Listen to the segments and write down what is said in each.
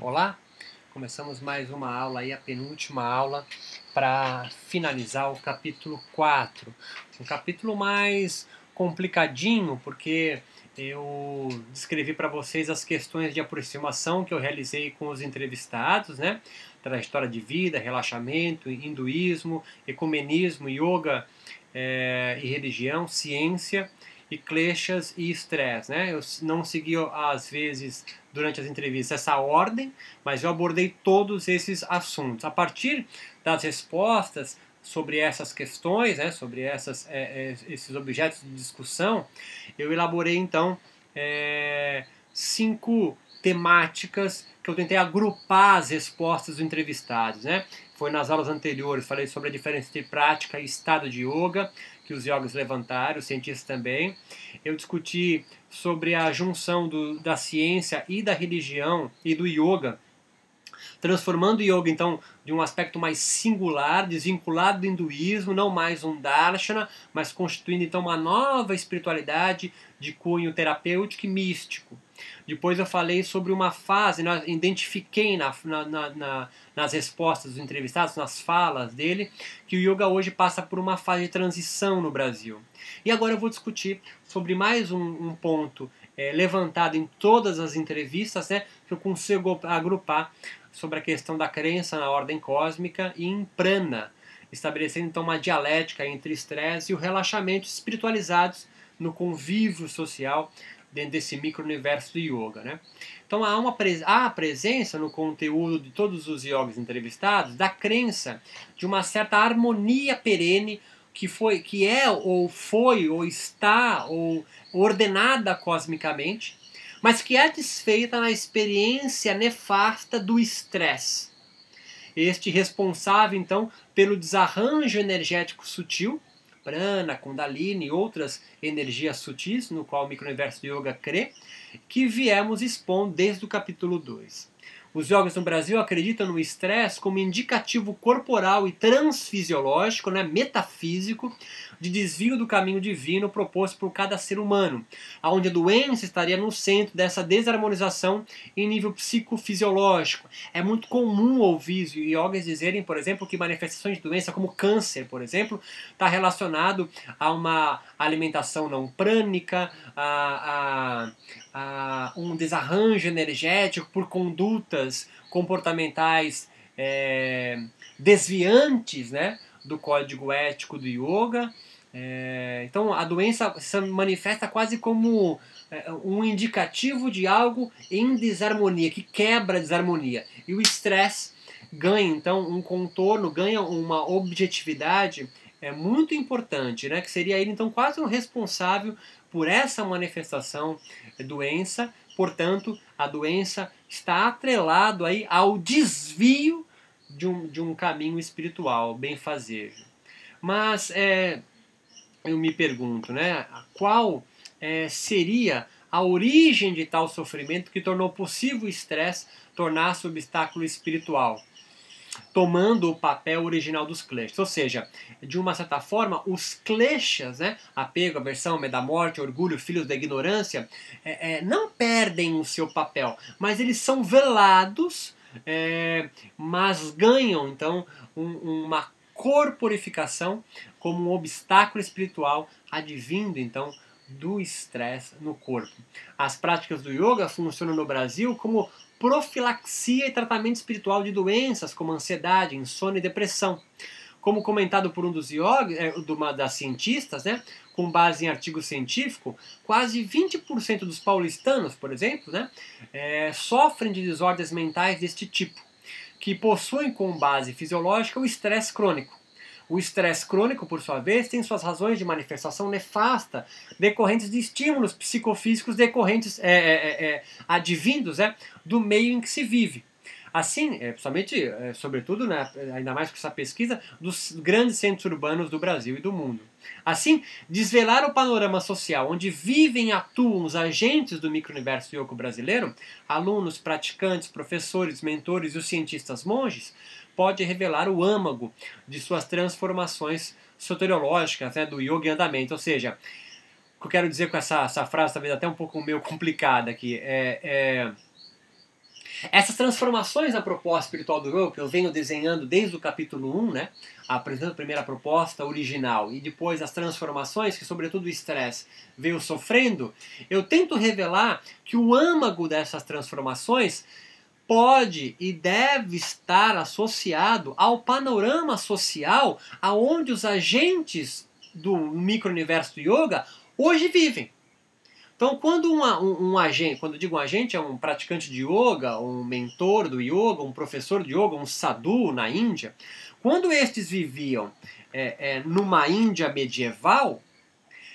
Olá, começamos mais uma aula aí, a penúltima aula para finalizar o capítulo 4. Um capítulo mais complicadinho, porque eu descrevi para vocês as questões de aproximação que eu realizei com os entrevistados, né? Trajetória de vida, relaxamento, hinduísmo, ecumenismo, yoga é, e religião, ciência e kleshas e estresse, né? Eu não segui às vezes durante as entrevistas essa ordem, mas eu abordei todos esses assuntos. A partir das respostas sobre essas questões, né, sobre essas, é, é, esses objetos de discussão, eu elaborei então é, cinco temáticas que eu tentei agrupar as respostas dos entrevistados. Né? Foi nas aulas anteriores, falei sobre a diferença entre prática e estado de yoga, que os yogis levantaram, os cientistas também. Eu discuti sobre a junção do, da ciência e da religião e do yoga, transformando o yoga então de um aspecto mais singular, desvinculado do hinduísmo, não mais um darshana, mas constituindo então uma nova espiritualidade de cunho terapêutico e místico. Depois eu falei sobre uma fase, né, identifiquei na, na, na, nas respostas dos entrevistados, nas falas dele, que o yoga hoje passa por uma fase de transição no Brasil. E agora eu vou discutir sobre mais um, um ponto é, levantado em todas as entrevistas, né, que eu consigo agrupar sobre a questão da crença na ordem cósmica e em prana, estabelecendo então uma dialética entre estresse e o relaxamento espiritualizados no convívio social dentro desse micro-universo do yoga. Né? Então há, uma há a presença no conteúdo de todos os yogis entrevistados da crença de uma certa harmonia perene que foi que é ou foi ou está ou ordenada cosmicamente, mas que é desfeita na experiência nefasta do estresse. Este responsável então pelo desarranjo energético sutil prana, kundalini e outras energias sutis, no qual o microuniverso yoga crê, que viemos expondo desde o capítulo 2. Os yogis no Brasil acreditam no estresse como indicativo corporal e transfisiológico, né, metafísico, de desvio do caminho divino proposto por cada ser humano, onde a doença estaria no centro dessa desarmonização em nível psicofisiológico. É muito comum ouvir yogis dizerem, por exemplo, que manifestações de doença como câncer, por exemplo, está relacionado a uma alimentação não prânica, a, a um desarranjo energético por condutas comportamentais é, desviantes, né? do código ético do yoga. É, então a doença se manifesta quase como é, um indicativo de algo em desarmonia, que quebra a desarmonia. E o estresse ganha então um contorno, ganha uma objetividade é muito importante, né? Que seria ele então quase um responsável por essa manifestação doença. Portanto, a doença está atrelado aí ao desvio de um, de um caminho espiritual, bem fazer. Mas é, eu me pergunto, né, qual é, seria a origem de tal sofrimento que tornou possível o estresse tornar-se obstáculo espiritual? Tomando o papel original dos kleshas. Ou seja, de uma certa forma, os kleshas, né, apego, aversão, medo da morte, orgulho, filhos da ignorância, é, é, não perdem o seu papel, mas eles são velados é, mas ganham então um, uma corporificação como um obstáculo espiritual advindo então do estresse no corpo. As práticas do yoga funcionam no Brasil como profilaxia e tratamento espiritual de doenças como ansiedade, insônia e depressão. Como comentado por um dos yoga, é, uma das cientistas, né, com base em artigo científico, quase 20% dos paulistanos, por exemplo, né, é, sofrem de desordens mentais deste tipo, que possuem como base fisiológica o estresse crônico. O estresse crônico, por sua vez, tem suas razões de manifestação nefasta, decorrentes de estímulos psicofísicos decorrentes, é, é, é, é advindos é, do meio em que se vive. Assim, é, é, sobretudo, né, ainda mais com essa pesquisa, dos grandes centros urbanos do Brasil e do mundo. Assim, desvelar o panorama social onde vivem e atuam os agentes do micro-universo yoga brasileiro, alunos, praticantes, professores, mentores e os cientistas monges, pode revelar o âmago de suas transformações soteriológicas né, do yoga em andamento. Ou seja, o que eu quero dizer com essa, essa frase, talvez até um pouco meio complicada aqui, é, é Essas transformações na proposta espiritual do yoga, que eu venho desenhando desde o capítulo 1, né, apresentando a primeira proposta original e depois as transformações, que sobretudo o estresse veio sofrendo, eu tento revelar que o âmago dessas transformações pode e deve estar associado ao panorama social aonde os agentes do micro-universo do yoga hoje vivem. Então, quando um, um, um, agente, quando digo um agente, é um praticante de yoga, um mentor do yoga, um professor de yoga, um sadhu na Índia, quando estes viviam é, é, numa Índia medieval,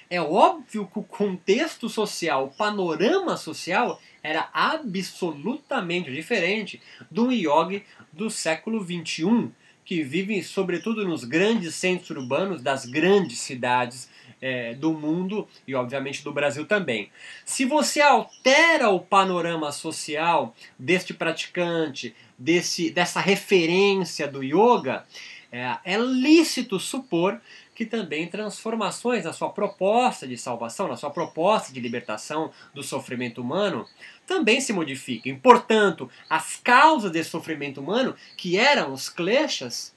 é óbvio que o contexto social, o panorama social, era absolutamente diferente do yogi do século XXI, que vive sobretudo nos grandes centros urbanos das grandes cidades é, do mundo e, obviamente, do Brasil também. Se você altera o panorama social deste praticante, desse, dessa referência do yoga, é, é lícito supor que também transformações na sua proposta de salvação, na sua proposta de libertação do sofrimento humano, também se modifiquem. Portanto, as causas desse sofrimento humano, que eram os kleshas,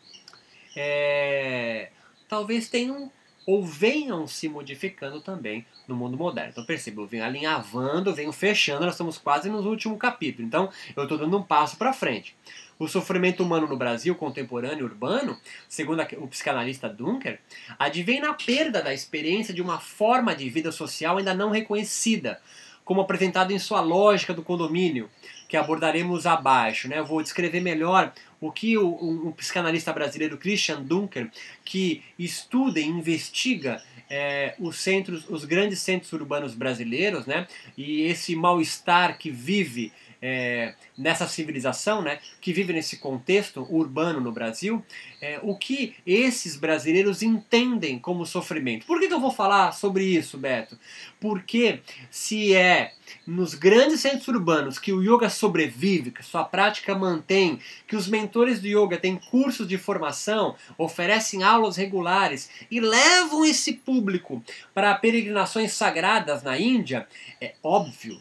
é, talvez tenham ou venham se modificando também no mundo moderno. Então perceba, eu venho alinhavando, venho fechando, nós estamos quase no último capítulo. Então eu estou dando um passo para frente. O sofrimento humano no Brasil contemporâneo urbano, segundo o psicanalista Dunker, advém na perda da experiência de uma forma de vida social ainda não reconhecida, como apresentado em sua lógica do condomínio, que abordaremos abaixo. Né? Eu vou descrever melhor o que o, um, psicanalista brasileiro, Christian Dunker, que estuda e investiga é, os centros, os grandes centros urbanos brasileiros, né? E esse mal-estar que vive é, nessa civilização, né, que vive nesse contexto urbano no Brasil, é, o que esses brasileiros entendem como sofrimento. Por que, que eu vou falar sobre isso, Beto? Porque se é nos grandes centros urbanos que o yoga sobrevive, que sua prática mantém, que os mentores do yoga têm cursos de formação, oferecem aulas regulares e levam esse público para peregrinações sagradas na Índia, é óbvio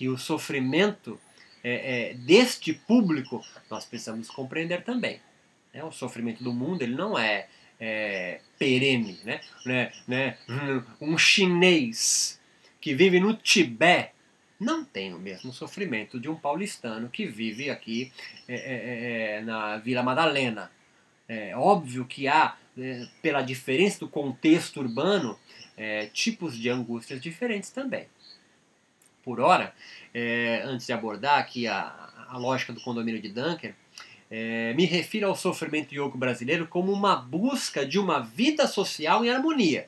que o sofrimento é, é, deste público nós precisamos compreender também. Né? O sofrimento do mundo ele não é, é perene. Né? né? né? Um chinês que vive no Tibete não tem o mesmo sofrimento de um paulistano que vive aqui é, é, é, na Vila Madalena. É óbvio que há, pela diferença do contexto urbano, tipos de angústias diferentes também por hora, é, antes de abordar aqui a, a lógica do condomínio de Dunker, é, me refiro ao sofrimento yoga brasileiro como uma busca de uma vida social em harmonia.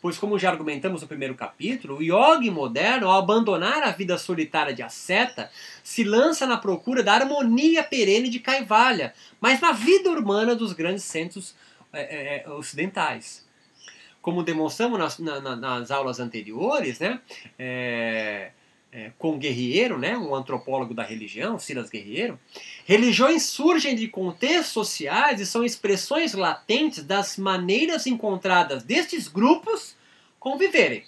Pois, como já argumentamos no primeiro capítulo, o yogi moderno, ao abandonar a vida solitária de asceta, se lança na procura da harmonia perene de Kaivalya, mas na vida urbana dos grandes centros é, é, é ocidentais. Como demonstramos nas, na, nas aulas anteriores, né, é, é, com Guerreiro, né, um antropólogo da religião, Silas Guerreiro, religiões surgem de contextos sociais e são expressões latentes das maneiras encontradas destes grupos conviverem,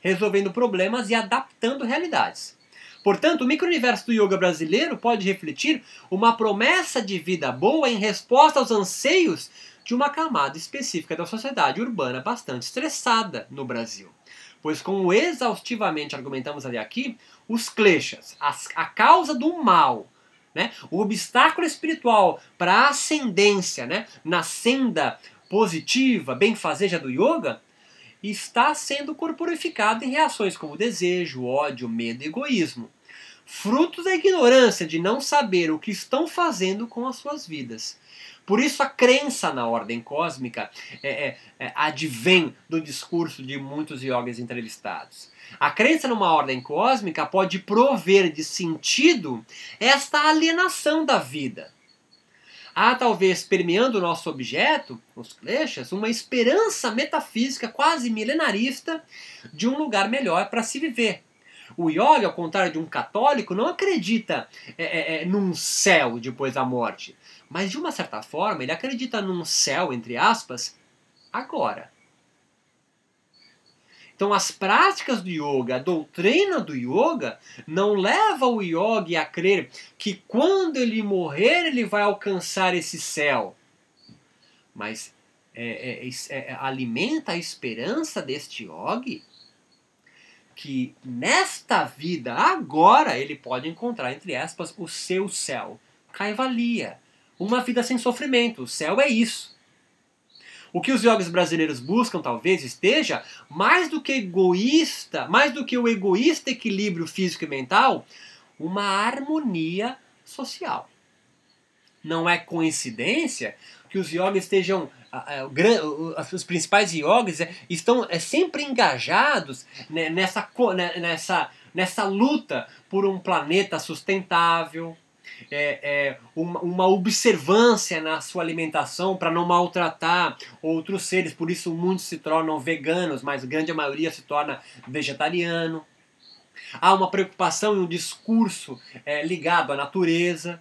resolvendo problemas e adaptando realidades. Portanto, o micro-universo do yoga brasileiro pode refletir uma promessa de vida boa em resposta aos anseios de uma camada específica da sociedade urbana bastante estressada no Brasil. Pois, como exaustivamente argumentamos ali aqui, os kleshas, a, a causa do mal, né, o obstáculo espiritual para a ascendência né, na senda positiva, benfazeja do yoga, está sendo corporificado em reações como desejo, ódio, medo e egoísmo. Frutos da ignorância de não saber o que estão fazendo com as suas vidas. Por isso a crença na ordem cósmica é, é, é, advém do discurso de muitos yogis entrevistados. A crença numa ordem cósmica pode prover de sentido esta alienação da vida. Há talvez permeando o nosso objeto, os kleshas, uma esperança metafísica quase milenarista de um lugar melhor para se viver. O yoga, ao contrário de um católico, não acredita é, é, é, num céu depois da morte. Mas de uma certa forma, ele acredita num céu, entre aspas, agora. Então, as práticas do yoga, a doutrina do yoga, não leva o yogi a crer que quando ele morrer ele vai alcançar esse céu. Mas é, é, é, alimenta a esperança deste yogi que nesta vida, agora, ele pode encontrar, entre aspas, o seu céu. Kaivalia. Uma vida sem sofrimento. O céu é isso. O que os yogis brasileiros buscam talvez esteja mais do que egoísta, mais do que o egoísta equilíbrio físico e mental, uma harmonia social. Não é coincidência que os yogis estejam os principais yogis é, estão é, sempre engajados nessa, nessa, nessa luta por um planeta sustentável, é, é, uma, uma, observância na sua alimentação para não maltratar outros seres, por isso muitos se tornam veganos, mas a grande maioria se torna vegetariano. Há uma preocupação e um discurso é, ligado à natureza.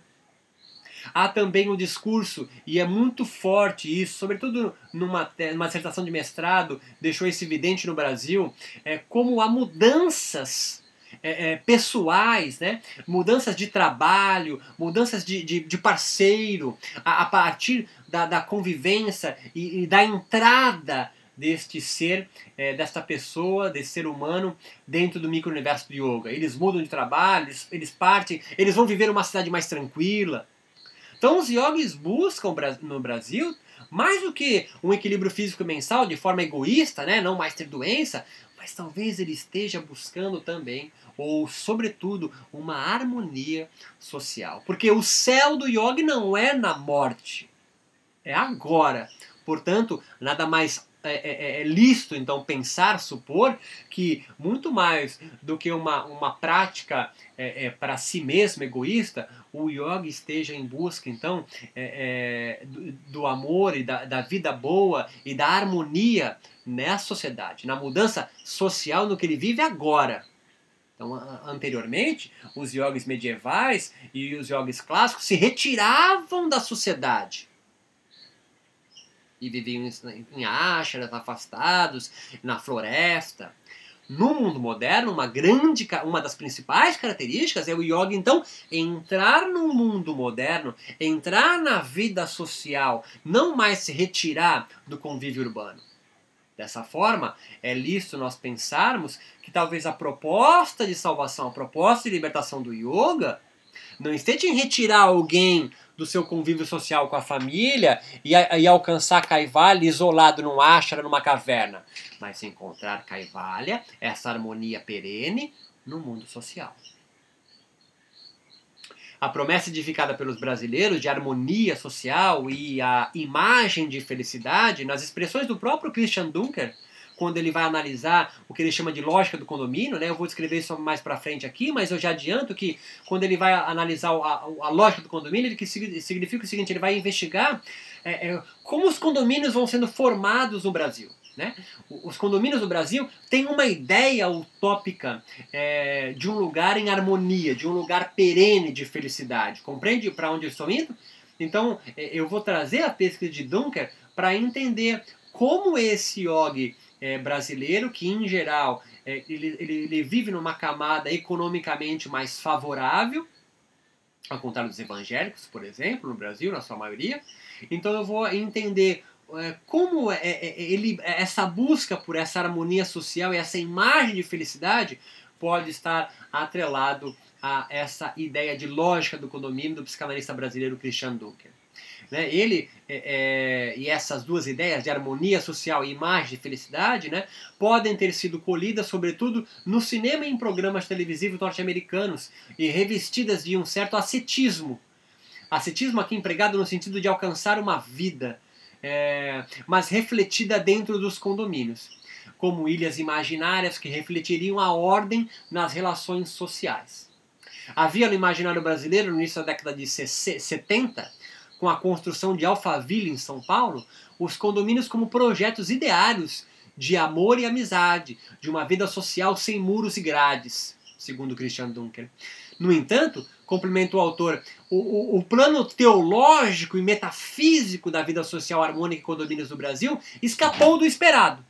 Há também um discurso, e é muito forte isso, sobretudo numa, numa dissertação de mestrado, deixou isso evidente no Brasil, é, como há mudanças é, é, pessoais, né? mudanças de trabalho, mudanças de, de, de parceiro, a, a, partir da, da convivência e, e, da entrada deste ser, é, desta pessoa, desse ser humano dentro do micro-universo do yoga. Eles mudam de trabalho, eles, eles partem, eles vão viver uma cidade mais tranquila. Então os yogis buscam no Brasil mais do que um equilíbrio físico mensal de forma egoísta, né? não mais ter doença, mas talvez ele esteja buscando também, ou sobretudo, uma harmonia social. Porque o céu do yogi não é na morte, é agora. Portanto, nada mais é, é, é, é lícito então pensar, supor que muito mais do que uma, uma prática é, é para si mesmo egoísta, o yoga esteja em busca então é, do, do, amor e da, da vida boa e da harmonia nessa sociedade, na mudança social no que ele vive agora. Então, anteriormente, os yogis medievais e os yogis clássicos se retiravam da sociedade e viviam em ashras afastados, na floresta. No mundo moderno, uma grande, uma das principais características é o yoga, então, entrar no mundo moderno, entrar na vida social, não mais se retirar do convívio urbano. Dessa forma, é lícito nós pensarmos que talvez a proposta de salvação, a proposta de libertação do yoga, não esteja em retirar alguém do seu convívio social com a família e, e alcançar Kaivalya isolado num ashram, numa caverna, mas encontrar Kaivalya, essa harmonia perene, no mundo social. A promessa edificada pelos brasileiros de harmonia social e a imagem de felicidade, nas expressões do próprio Christian Dunker, quando ele vai analisar o que ele chama de lógica do condomínio, né? Eu vou descrever isso mais para frente aqui, mas eu já adianto que quando ele vai analisar a, a lógica do condomínio, ele que significa o seguinte, ele vai investigar é, é, como os condomínios vão sendo formados no Brasil. Né? Os condomínios do Brasil têm uma ideia utópica é, de um lugar em harmonia, de um lugar perene de felicidade. Compreende para onde eu estou indo? Então, é, eu vou trazer a pesquisa de Dunker para entender como esse yogi é, brasileiro, que em geral é, ele, ele, ele, vive numa camada economicamente mais favorável, ao contrário dos evangélicos, por exemplo, no Brasil, na sua maioria. Então eu vou entender como é, é, é, ele, essa busca por essa harmonia social e essa imagem de felicidade pode estar atrelado a essa ideia de lógica do condomínio do psicanalista brasileiro Christian Dunker. Né? Ele é, é, e essas duas ideias de harmonia social e imagem de felicidade né, podem ter sido colhidas, sobretudo, no cinema e em programas televisivos norte-americanos e revestidas de um certo ascetismo. Ascetismo aqui empregado no sentido de alcançar uma vida, é, mas refletida dentro dos condomínios, como ilhas imaginárias que refletiriam a ordem nas relações sociais. Havia no imaginário brasileiro, no início da década de 70, com a construção de Alphaville em São Paulo, os condomínios como projetos ideários de amor e amizade, de uma vida social sem muros e grades, segundo Christian Dunker. No entanto, complementa o autor, o, o, o, plano teológico e metafísico da vida social harmônica e condomínios do Brasil escapou do esperado.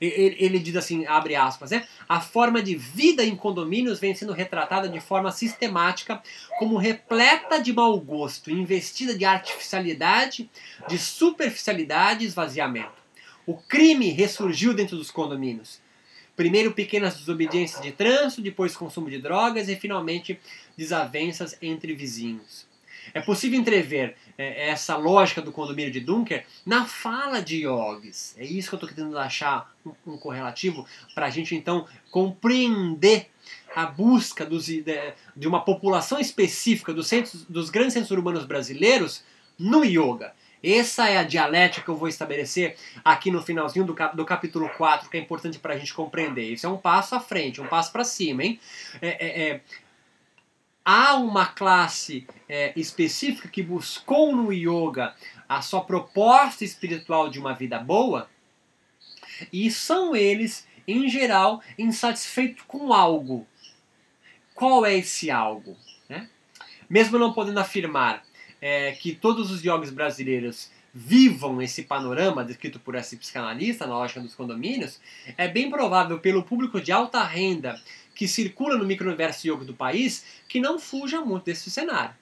Ele, ele, diz assim, abre aspas, né? A forma de vida em condomínios vem sendo retratada de forma sistemática como repleta de mau gosto, investida de artificialidade, de superficialidade e esvaziamento. O crime ressurgiu dentro dos condomínios. Primeiro pequenas desobediências de trânsito, depois consumo de drogas e finalmente desavenças entre vizinhos. É possível entrever é, essa lógica do condomínio de Dunker na fala de Yoggis. É isso que eu estou tentando achar um, um correlativo para a gente então compreender a busca dos, de, de, uma população específica dos, centros, dos grandes centros urbanos brasileiros no yoga. Essa é a dialética que eu vou estabelecer aqui no finalzinho do, cap do capítulo 4, que é importante para a gente compreender. Isso é um passo à frente, um passo para cima, hein? É, é, é, há uma classe é, específica que buscou no yoga a sua proposta espiritual de uma vida boa, e são eles, em geral, insatisfeitos com algo. Qual é esse algo? Né? Mesmo não podendo afirmar é, que todos os yogis brasileiros vivam esse panorama descrito por esse psicanalista na lógica dos condomínios, é bem provável pelo público de alta renda que circula no micro-universo yoga do país que não fuja muito desse cenário.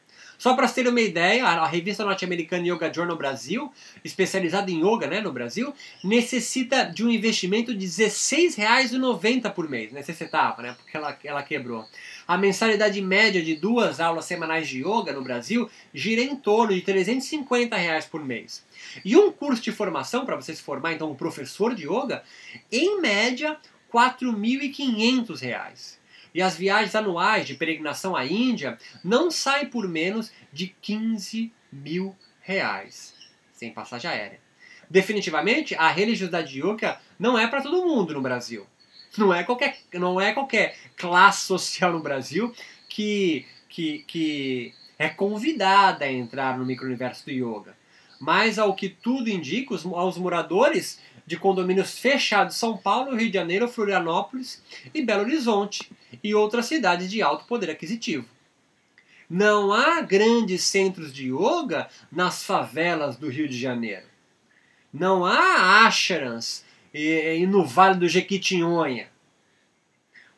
Só para ter uma ideia, a revista norte-americana Yoga Journal Brasil, especializada em yoga né, no Brasil, necessita de um investimento de R$16,90 por mês. Necessitava, né, porque ela, ela quebrou. A mensalidade média de duas aulas semanais de yoga no Brasil gira em torno de 350 reais por mês. E um curso de formação, para você se formar então um professor de yoga, em média, R$ 4.500 e as viagens anuais de peregrinação à Índia não saem por menos de 15 mil reais, sem passagem aérea. Definitivamente, a religiosidade yoga não é para todo mundo no Brasil. Não é qualquer, não é qualquer classe social no Brasil que, que, que é convidada a entrar no micro-universo do yoga. Mas, ao que tudo indica, os, aos moradores de condomínios fechados São Paulo, Rio de Janeiro, Florianópolis e Belo Horizonte e outras cidades de alto poder aquisitivo. Não há grandes centros de yoga nas favelas do Rio de Janeiro. Não há ashrams e, no Vale do Jequitinhonha.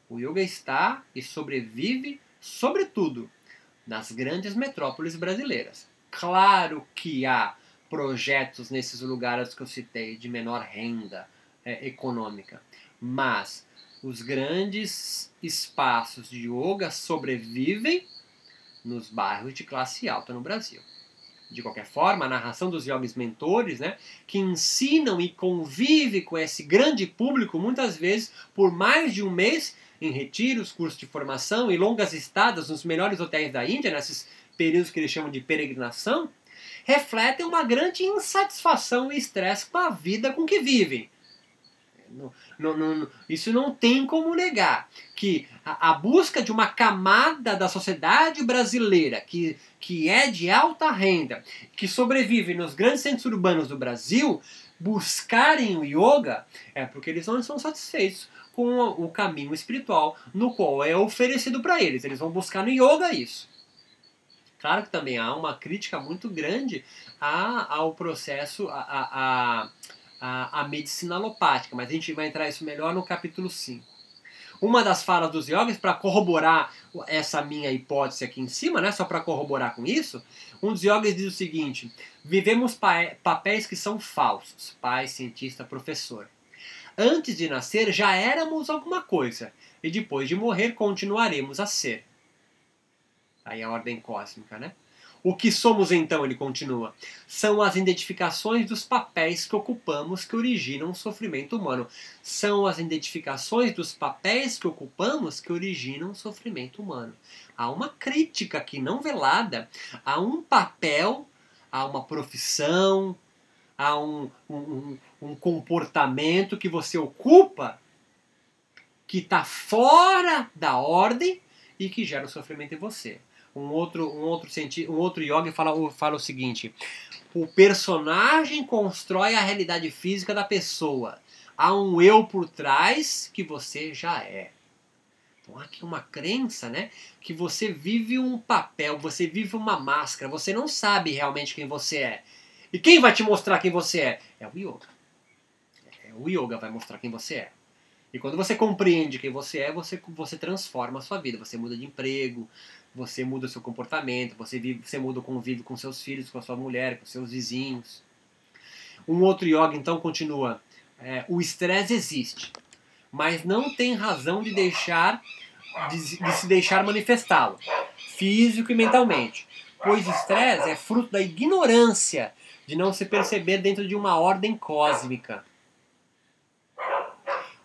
O yoga está e sobrevive, sobretudo, nas grandes metrópoles brasileiras. Claro que há projetos nesses lugares que eu citei de menor renda é, econômica. Mas os grandes espaços de yoga sobrevivem nos bairros de classe alta no Brasil. De qualquer forma, a narração dos yogis mentores, né, que ensinam e convivem com esse grande público, muitas vezes por mais de um mês, em retiros, cursos de formação e longas estadas nos melhores hotéis da Índia, nesses períodos que eles chamam de peregrinação, refletem uma grande insatisfação e estresse com a vida com que vivem. Não, não, não, isso não tem como negar que a, a, busca de uma camada da sociedade brasileira que, que é de alta renda, que sobrevive nos grandes centros urbanos do Brasil, buscarem o yoga é porque eles não estão satisfeitos com o, caminho espiritual no qual é oferecido para eles. Eles vão buscar no yoga isso. Claro que também há uma crítica muito grande ao processo, a, a, a medicina alopática, mas a gente vai entrar isso melhor no capítulo 5. Uma das falas dos yogis, para corroborar essa minha hipótese aqui em cima, né, só para corroborar com isso, um dos yogis diz o seguinte: vivemos pa papéis que são falsos, pai, cientista, professor. Antes de nascer já éramos alguma coisa, e depois de morrer continuaremos a ser. Aí a ordem cósmica, né? O que somos então, ele continua, são as identificações dos papéis que ocupamos que originam o sofrimento humano. São as identificações dos papéis que ocupamos que originam o sofrimento humano. Há uma crítica aqui não velada a um papel, a uma profissão, a um, um, um comportamento que você ocupa que está fora da ordem e que gera o sofrimento em você. Um outro, um outro, senti um outro yogi fala, fala o seguinte: o personagem constrói a realidade física da pessoa. Há um eu por trás que você já é. Então aqui uma crença, né? Que você vive um papel, você vive uma máscara, você não sabe realmente quem você é. E quem vai te mostrar quem você é? É o yoga. É O yoga vai mostrar quem você é. E quando você compreende quem você é, você, você transforma a sua vida. Você muda de emprego, você muda seu comportamento, você, vive, você muda o convívio com seus filhos, com a sua mulher, com seus vizinhos. Um outro yoga então continua: é, o estresse existe, mas não tem razão de deixar de, de se deixar manifestá-lo, físico e mentalmente, pois estresse é fruto da ignorância de não se perceber dentro de uma ordem cósmica.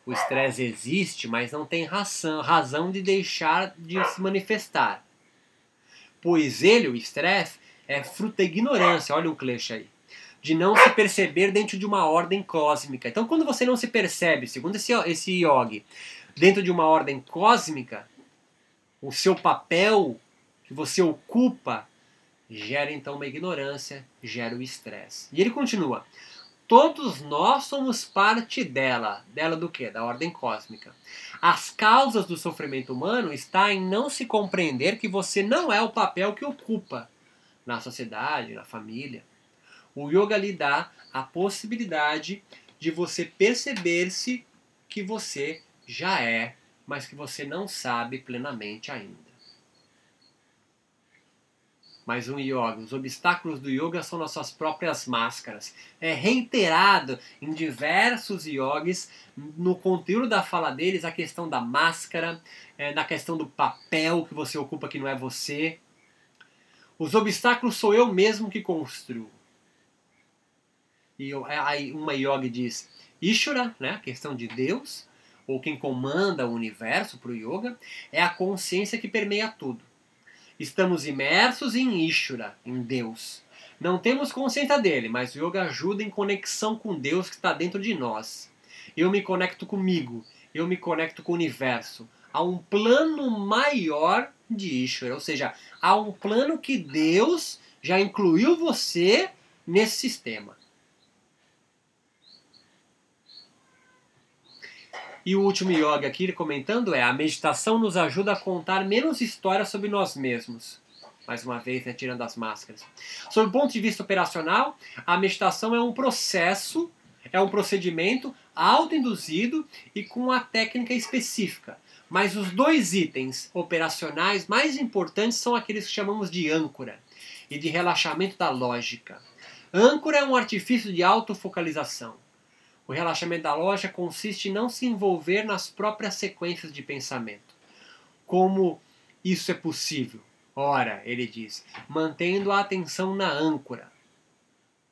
O estresse existe, mas não tem razão, razão de deixar de se manifestar. Pois ele, o estresse, é fruto da ignorância. Olha o clichê aí de não se perceber dentro de uma ordem cósmica. Então, quando você não se percebe, segundo esse, esse yogi, dentro de uma ordem cósmica, o seu papel que você ocupa gera então uma ignorância, gera o estresse. E ele continua: todos nós somos parte dela. Dela do que? Da ordem cósmica. As causas do sofrimento humano está em não se compreender que você não é o papel que ocupa na sociedade, na família. O yoga lhe dá a possibilidade de você perceber-se que você já é, mas que você não sabe plenamente ainda. Mais um yoga. Os obstáculos do yoga são nossas próprias máscaras. É reiterado em diversos yogis, no conteúdo da fala deles, a questão da máscara, é, na questão do papel que você ocupa que não é você. Os obstáculos sou eu mesmo que construo. E aí uma yoga diz Ishvara, né, a questão de Deus, ou quem comanda o universo para o yoga, é a consciência que permeia tudo. Estamos imersos em Ishvara, em Deus. Não temos consciência dele, mas o yoga ajuda em conexão com Deus que está dentro de nós. Eu me conecto comigo, eu me conecto com o universo. Há um plano maior de Ishvara, ou seja, há um plano que Deus já incluiu você nesse sistema. E o último yoga aqui comentando é: a meditação nos ajuda a contar menos histórias sobre nós mesmos. Mais uma vez, né, tirando as máscaras. Sob o ponto de vista operacional, a meditação é um processo, é um procedimento autoinduzido e com uma técnica específica. Mas os dois itens operacionais mais importantes são aqueles que chamamos de âncora e de relaxamento da lógica. Âncora é um artifício de autofocalização. O relaxamento da loja consiste em não se envolver nas próprias sequências de pensamento. Como isso é possível? Ora, ele diz, mantendo a atenção na âncora,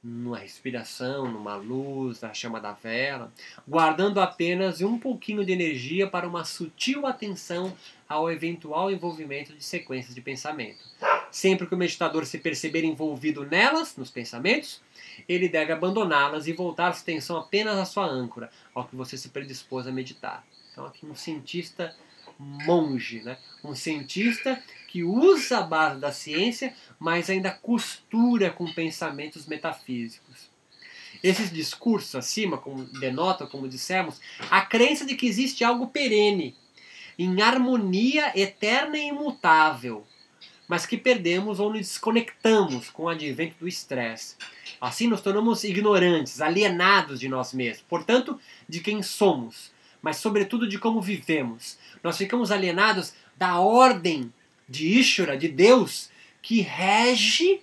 numa respiração, numa luz, na chama da vela, guardando apenas um pouquinho de energia para uma sutil atenção ao eventual envolvimento de sequências de pensamento. Sempre que o meditador se perceber envolvido nelas, nos pensamentos, ele deve abandoná-las e voltar sua atenção apenas à sua âncora, ao que você se predispôs a meditar. Então, aqui um cientista monge, né? um cientista que usa a base da ciência, mas ainda costura com pensamentos metafísicos. Esses discursos acima como denotam, como dissemos, a crença de que existe algo perene, em harmonia eterna e imutável, mas que perdemos ou nos desconectamos com o advento do estresse. Assim nos tornamos ignorantes, alienados de nós mesmos, portanto, de quem somos, mas sobretudo de como vivemos. Nós ficamos alienados da ordem de Ishvara, de Deus, que rege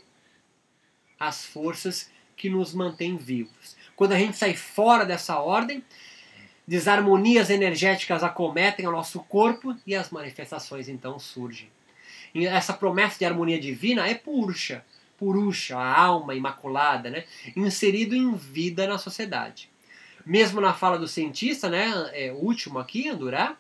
as forças que nos mantêm vivos. Quando a gente sai fora dessa ordem, desarmonias energéticas acometem o nosso corpo e as manifestações então surgem. Essa promessa de harmonia divina é Purusha, Purusha, a alma imaculada, né? inserido em vida na sociedade. Mesmo na fala do cientista, né, é, último aqui, Andurá,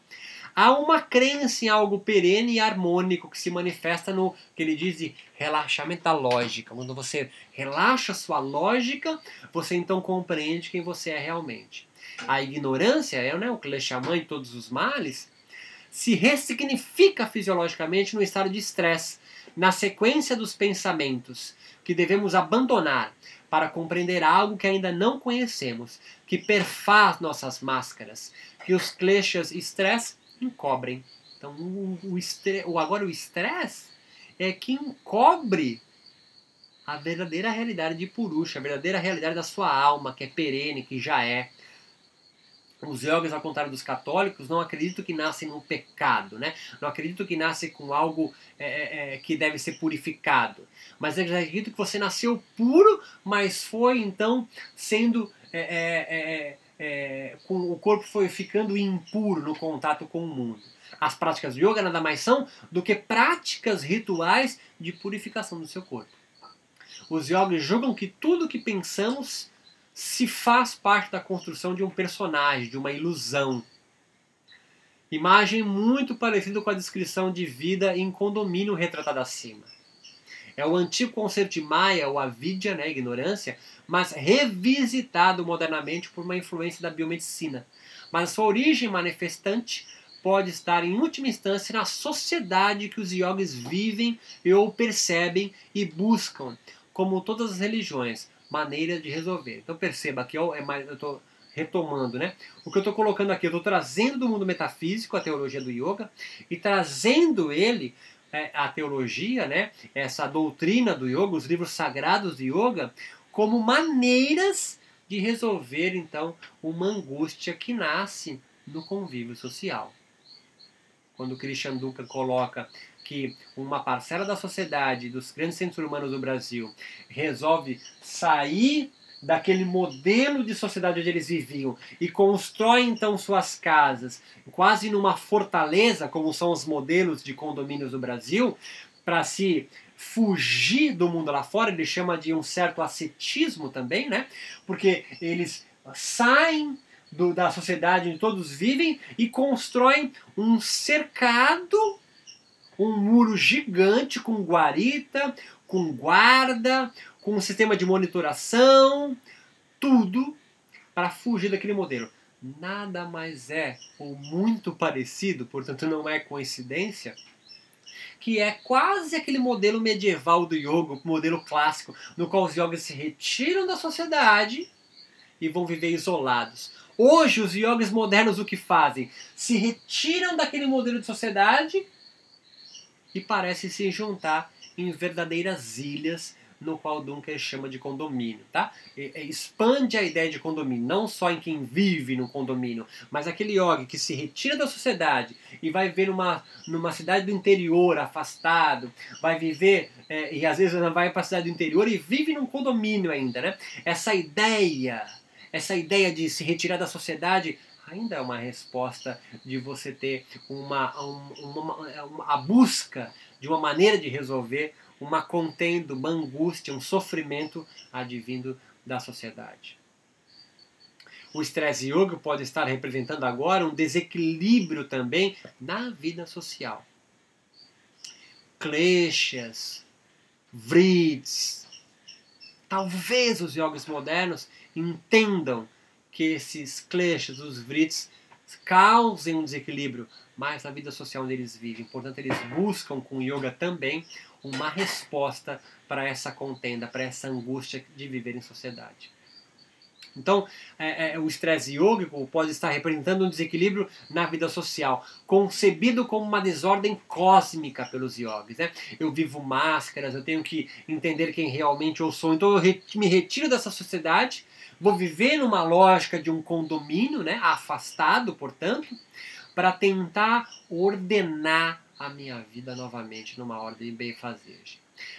há uma crença em algo perene e harmônico que se manifesta no que ele diz de relaxamento da lógica. Quando você relaxa sua lógica, você então compreende quem você é realmente. A ignorância é né, o que lhe chama de todos os males, se ressignifica fisiologicamente no estado de estresse, na sequência dos pensamentos que devemos abandonar para compreender algo que ainda não conhecemos, que perfaz nossas máscaras, que os kleshas estresse encobrem. Então, o, o, o agora o estresse é que encobre a verdadeira realidade de Purusha, a verdadeira realidade da sua alma, que é perene, que já é. Os yogis, ao contrário dos católicos, não acreditam que nascem no pecado, né? não acreditam que nascem com algo é, é, é, que deve ser purificado. Mas eles acreditam que você nasceu puro, mas foi então sendo. É, é, é, com, o corpo foi ficando impuro no contato com o mundo. As práticas de yoga nada mais são do que práticas rituais de purificação do seu corpo. Os yogis julgam que tudo que pensamos se faz parte da construção de um personagem, de uma ilusão. Imagem muito parecida com a descrição de vida em condomínio retratada acima. É o antigo conceito de Maya, ou avidya, né, ignorância, mas revisitado modernamente por uma influência da biomedicina. Mas sua origem manifestante pode estar, em última instância, na sociedade que os yogis vivem ou percebem e buscam, como todas as religiões, maneira de resolver. Então perceba que eu, é mais, eu estou retomando, né? O que eu estou colocando aqui, eu estou trazendo do mundo metafísico a teologia do yoga e trazendo ele é, a teologia, né? Essa doutrina do yoga, os livros sagrados de yoga, como maneiras de resolver então uma angústia que nasce no convívio social. Quando Christian Duca coloca que uma parcela da sociedade, dos grandes centros urbanos do Brasil, resolve sair daquele modelo de sociedade onde eles viviam e constrói então suas casas quase numa fortaleza, como são os modelos de condomínios do Brasil, para se fugir do mundo lá fora, ele chama de um certo ascetismo também, né? Porque eles saem do, da sociedade onde todos vivem e constroem um cercado um muro gigante com guarita, com guarda, com um sistema de monitoração, tudo para fugir daquele modelo. Nada mais é ou muito parecido, portanto não é coincidência, que é quase aquele modelo medieval do yoga, modelo clássico, no qual os yogis se retiram da sociedade e vão viver isolados. Hoje, os yogis modernos o que fazem? Se retiram daquele modelo de sociedade e parece se juntar em verdadeiras ilhas, no qual Duncan chama de condomínio, tá? E, expande a ideia de condomínio, não só em quem vive no condomínio, mas aquele yogi que se retira da sociedade e vai viver numa, numa cidade do interior, afastado, vai viver, é, e às vezes vai para a cidade do interior e vive num condomínio ainda, né? Essa ideia, essa ideia de se retirar da sociedade ainda é uma resposta de você ter uma, uma, uma, a busca de uma maneira de resolver uma contenda, uma angústia, um sofrimento advindo da sociedade. O estresse yoga pode estar representando agora um desequilíbrio também na vida social. Kleshas, vrids. Talvez os yogis modernos entendam que esses kleshas, os vrits, causem um desequilíbrio mais na vida social onde eles vivem. Portanto, eles buscam com o yoga também uma resposta para essa contenda, para essa angústia de viver em sociedade. Então, é, é, o estresse yógico pode estar representando um desequilíbrio na vida social, concebido como uma desordem cósmica pelos yogis. Né? Eu vivo máscaras, eu tenho que entender quem realmente eu sou, então eu me retiro dessa sociedade Vou viver numa lógica de um condomínio, né, afastado, portanto, para tentar ordenar a minha vida novamente numa ordem de bem-fazer.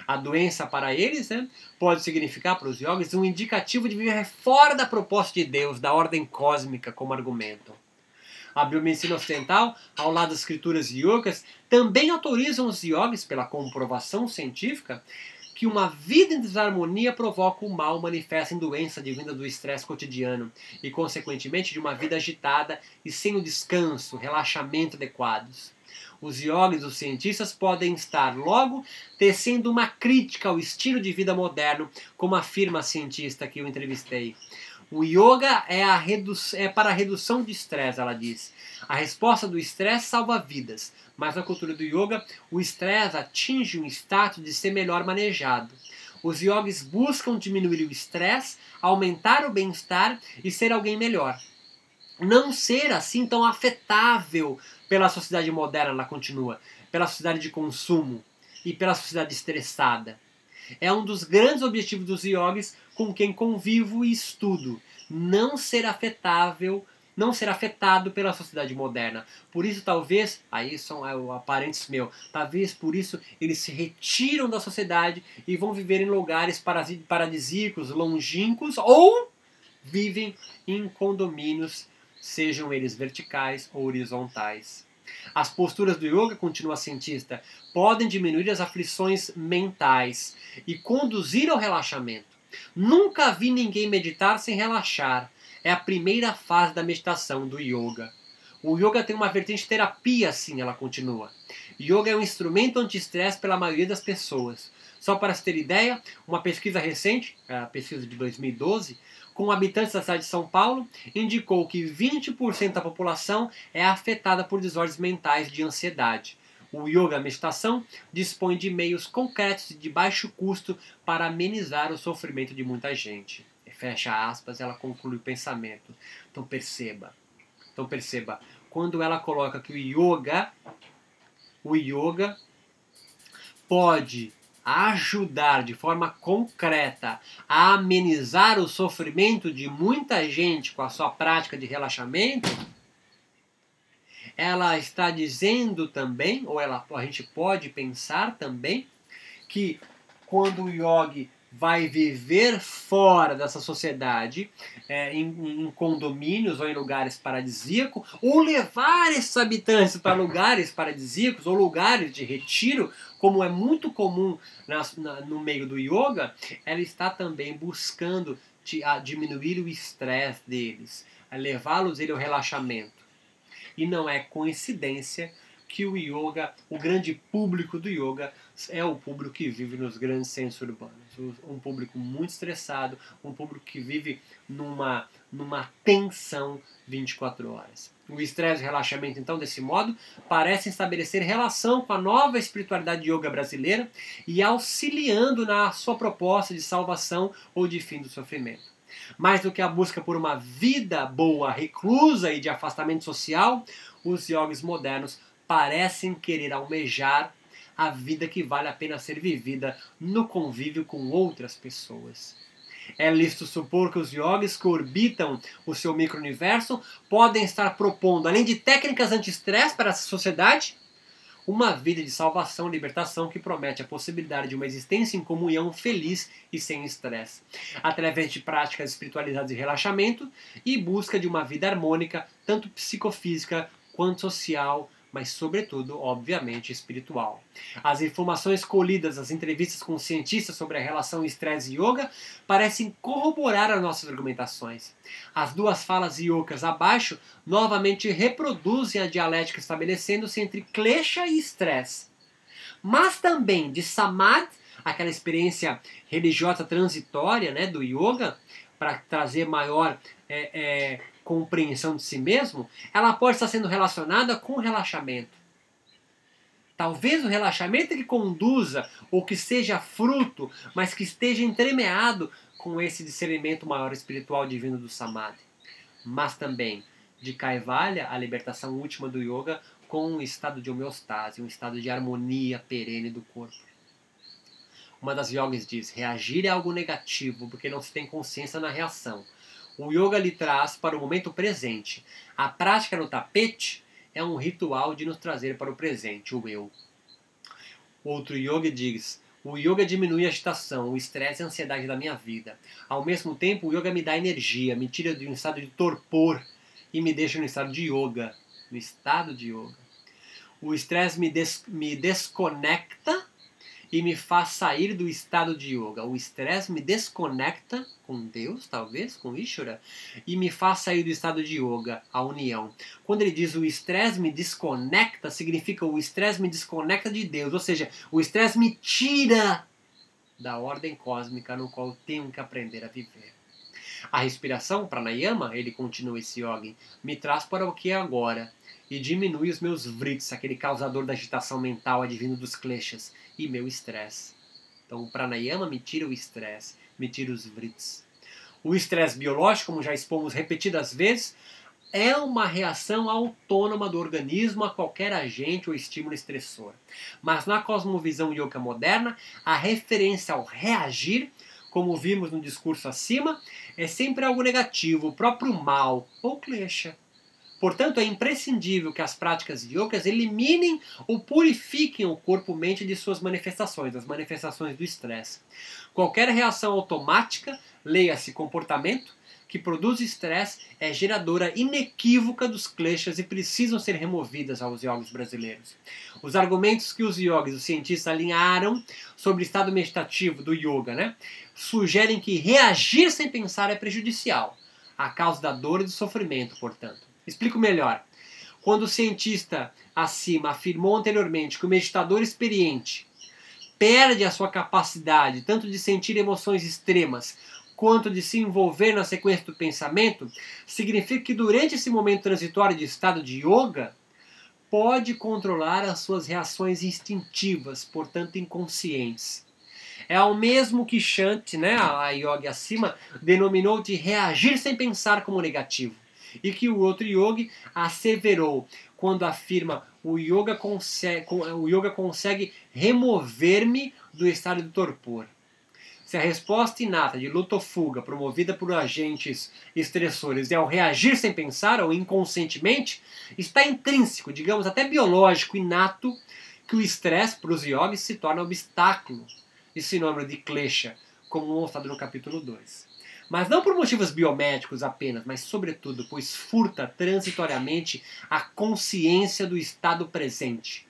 A doença para eles né, pode significar para os yogis um indicativo de viver fora da proposta de Deus, da ordem cósmica, como argumentam. A biomedicina ocidental, ao lado das escrituras yogas, também autorizam os yogis, pela comprovação científica, que uma vida em desarmonia provoca o mal manifesta em doença advinda do estresse cotidiano e, consequentemente, de uma vida agitada e sem o descanso, relaxamento adequados. Os yogis, os cientistas, podem estar, logo, tecendo uma crítica ao estilo de vida moderno, como afirma a cientista que eu entrevistei. O yoga é, a é para a redução de estresse, ela diz. A resposta do estresse salva vidas, mas na cultura do yoga, o estresse atinge um status de ser melhor manejado. Os yogis buscam diminuir o estresse, aumentar o bem-estar e ser alguém melhor. Não ser assim tão afetável pela sociedade moderna, ela continua, pela sociedade de consumo e pela sociedade estressada. É um dos grandes objetivos dos yogis com quem convivo e estudo. Não ser afetável não ser afetado pela sociedade moderna. Por isso, talvez, aí são é, aparentes meu, talvez por isso eles se retiram da sociedade e vão viver em lugares paradisíacos, longínquos, ou vivem em condomínios, sejam eles verticais ou horizontais. As posturas do yoga, continua cientista, podem diminuir as aflições mentais e conduzir ao relaxamento. Nunca vi ninguém meditar sem relaxar. É a primeira fase da meditação do yoga. O yoga tem uma vertente terapia, sim, ela continua. Yoga é um instrumento anti-estresse pela maioria das pessoas. Só para se ter ideia, uma pesquisa recente, a pesquisa de 2012, com habitantes da cidade de São Paulo, indicou que 20% da população é afetada por desordens mentais de ansiedade. O yoga, meditação, dispõe de meios concretos e de baixo custo para amenizar o sofrimento de muita gente. Fecha aspas, ela conclui o pensamento. Então perceba. Então perceba, quando ela coloca que o yoga, o yoga pode ajudar de forma concreta a amenizar o sofrimento de muita gente com a sua prática de relaxamento, ela está dizendo também, ou ela, a gente pode pensar também, que quando o yogi vai viver fora dessa sociedade, é, em, em, condomínios ou em lugares paradisíacos, ou levar esses habitantes para lugares paradisíacos ou lugares de retiro, como é muito comum na, na, no meio do yoga, ela está também buscando te, a diminuir o estresse deles, levá-los ao relaxamento. E não é coincidência que o yoga, o grande público do yoga, é o público que vive nos grandes centros urbanos. Um público muito estressado, um público que vive numa, numa tensão 24 horas. O estresse e o relaxamento, então, desse modo, parecem estabelecer relação com a nova espiritualidade yoga brasileira e auxiliando na sua proposta de salvação ou de fim do sofrimento. Mais do que a busca por uma vida boa, reclusa e de afastamento social, os yogis modernos parecem querer almejar a vida que vale a pena ser vivida no convívio com outras pessoas. É lícito supor que os yogis que orbitam o seu micro-universo podem estar propondo, além de técnicas anti-estresse para essa sociedade, uma vida de salvação e libertação que promete a possibilidade de uma existência em comunhão feliz e sem estresse, através de práticas espiritualizadas de relaxamento e busca de uma vida harmônica, tanto psicofísica quanto social, mas sobretudo, obviamente, espiritual. As informações colhidas nas entrevistas com cientistas sobre a relação estresse e yoga parecem corroborar as nossas argumentações. As duas falas yogas abaixo novamente reproduzem a dialética estabelecendo-se entre klesha e estresse. Mas também de samadhi, aquela experiência religiosa transitória né, do yoga, para trazer maior é, é, compreensão de si mesmo, ela pode estar sendo relacionada com relaxamento. Talvez o relaxamento que conduza ou que seja fruto, mas que esteja entremeado com esse discernimento maior espiritual divino do Samadhi. Mas também de Kaivalya, a libertação última do yoga, com um estado de homeostase, um estado de harmonia perene do corpo. Uma das yogis diz: reagir é algo negativo porque não se tem consciência na reação. O yoga lhe traz para o momento presente. A prática no tapete é um ritual de nos trazer para o presente, o eu. Outro yoga diz: o yoga diminui a agitação, o estresse e a ansiedade da minha vida. Ao mesmo tempo, o yoga me dá energia, me tira de um estado de torpor e me deixa no estado de yoga, no estado de yoga. O estresse me, des me desconecta e me faz sair do estado de yoga. O estresse me desconecta com Deus, talvez, com Ishvara, e me faz sair do estado de yoga, a união. Quando ele diz o estresse me desconecta, significa o estresse me desconecta de Deus, ou seja, o estresse me tira da ordem cósmica no qual tenho que aprender a viver. A respiração, pranayama, ele continua esse yoga, me traz para o que é agora e diminui os meus vrits, aquele causador da agitação mental advindo dos kleshas, e meu estresse. Então o pranayama me tira o estresse, me tira os vrits. O estresse biológico, como já expomos repetidas vezes, é uma reação autônoma do organismo a qualquer agente ou estímulo estressor. Mas na cosmovisão yoga moderna, a referência ao reagir, como vimos no discurso acima, é sempre algo negativo, o próprio mal ou klesha Portanto, é imprescindível que as práticas yogas eliminem ou purifiquem o corpo-mente de suas manifestações, das manifestações do estresse. Qualquer reação automática, leia-se comportamento, que produz estresse é geradora inequívoca dos kleshas e precisam ser removidas aos yogis brasileiros. Os argumentos que os yogis, os cientistas, alinharam sobre o estado meditativo do yoga, né, sugerem que reagir sem pensar é prejudicial, a causa da dor e do sofrimento, portanto. Explico melhor. Quando o cientista acima afirmou anteriormente que o meditador experiente perde a sua capacidade tanto de sentir emoções extremas quanto de se envolver na sequência do pensamento, significa que durante esse momento transitório de estado de yoga, pode controlar as suas reações instintivas, portanto inconscientes. É o mesmo que Shanti, né, a yoga acima, denominou de reagir sem pensar como negativo. E que o outro yogi asseverou quando afirma o yoga consegue, o yoga consegue remover-me do estado de torpor. Se a resposta inata de luta ou fuga promovida por agentes estressores é o reagir sem pensar ou inconscientemente, está intrínseco, digamos até biológico, inato, que o estresse para os yogis se torna obstáculo e sinônimo de klesha, como mostrado no capítulo 2. Mas não por motivos biomédicos apenas, mas sobretudo pois furta transitoriamente a consciência do estado presente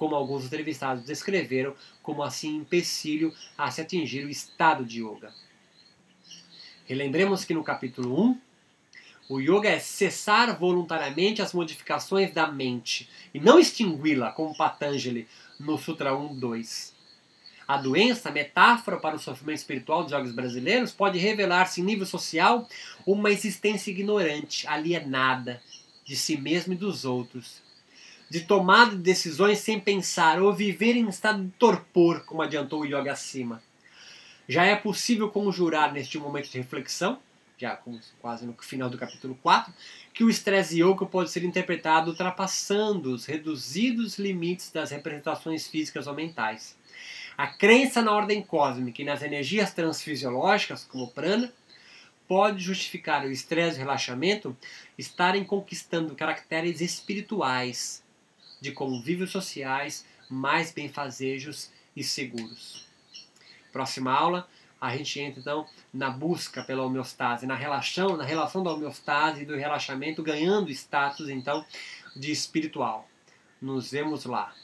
como alguns entrevistados descreveram como assim empecilho a se atingir o estado de yoga. Relembremos que no capítulo 1, o yoga é cessar voluntariamente as modificações da mente e não extingui-la, como Patanjali no Sutra 1.2. A doença, metáfora para o sofrimento espiritual dos jogos brasileiros, pode revelar-se em nível social uma existência ignorante, alienada de si mesmo e dos outros, de tomada de decisões sem pensar ou viver em estado de torpor, como adiantou o yoga acima. Já é possível conjurar neste momento de reflexão, já quase no final do capítulo 4, que o estresse yoga pode ser interpretado ultrapassando os reduzidos limites das representações físicas ou mentais. A crença na ordem cósmica e nas energias transfisiológicas, como prana, pode justificar o estresse e o relaxamento estarem conquistando caracteres espirituais, de convívios sociais mais benfazejos e seguros. Próxima aula, a gente entra então na busca pela homeostase, na relação, na relação da homeostase e do relaxamento, ganhando status então de espiritual. Nos vemos lá.